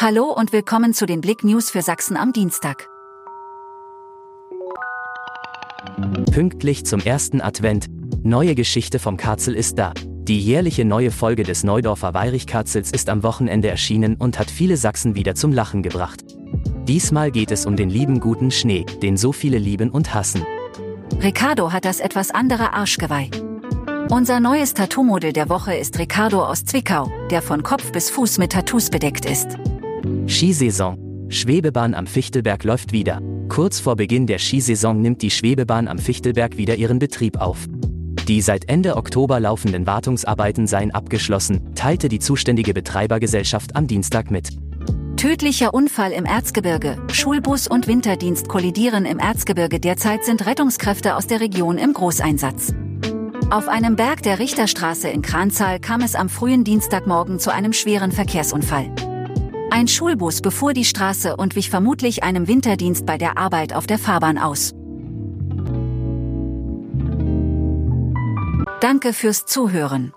Hallo und willkommen zu den Blick News für Sachsen am Dienstag. Pünktlich zum ersten Advent. Neue Geschichte vom Karzel ist da. Die jährliche neue Folge des Neudorfer Weirichkarzels ist am Wochenende erschienen und hat viele Sachsen wieder zum Lachen gebracht. Diesmal geht es um den lieben guten Schnee, den so viele lieben und hassen. Ricardo hat das etwas andere Arschgeweih. Unser neues Tattoo-Model der Woche ist Ricardo aus Zwickau, der von Kopf bis Fuß mit Tattoos bedeckt ist. Skisaison. Schwebebahn am Fichtelberg läuft wieder. Kurz vor Beginn der Skisaison nimmt die Schwebebahn am Fichtelberg wieder ihren Betrieb auf. Die seit Ende Oktober laufenden Wartungsarbeiten seien abgeschlossen, teilte die zuständige Betreibergesellschaft am Dienstag mit. Tödlicher Unfall im Erzgebirge. Schulbus und Winterdienst kollidieren im Erzgebirge. Derzeit sind Rettungskräfte aus der Region im Großeinsatz. Auf einem Berg der Richterstraße in Kranzahl kam es am frühen Dienstagmorgen zu einem schweren Verkehrsunfall. Ein Schulbus befuhr die Straße und wich vermutlich einem Winterdienst bei der Arbeit auf der Fahrbahn aus. Danke fürs Zuhören.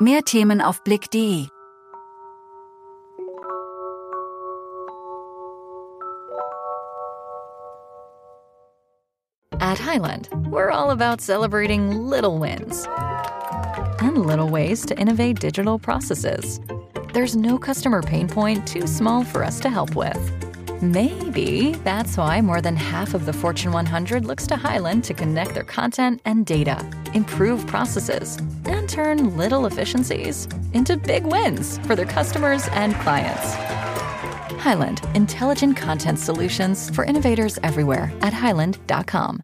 Mehr Themen auf blick.de At Highland, we're all about celebrating little wins and little ways to innovate digital processes. There's no customer pain point too small for us to help with. Maybe that's why more than half of the Fortune 100 looks to Highland to connect their content and data, improve processes, and turn little efficiencies into big wins for their customers and clients. Highland, intelligent content solutions for innovators everywhere at highland.com.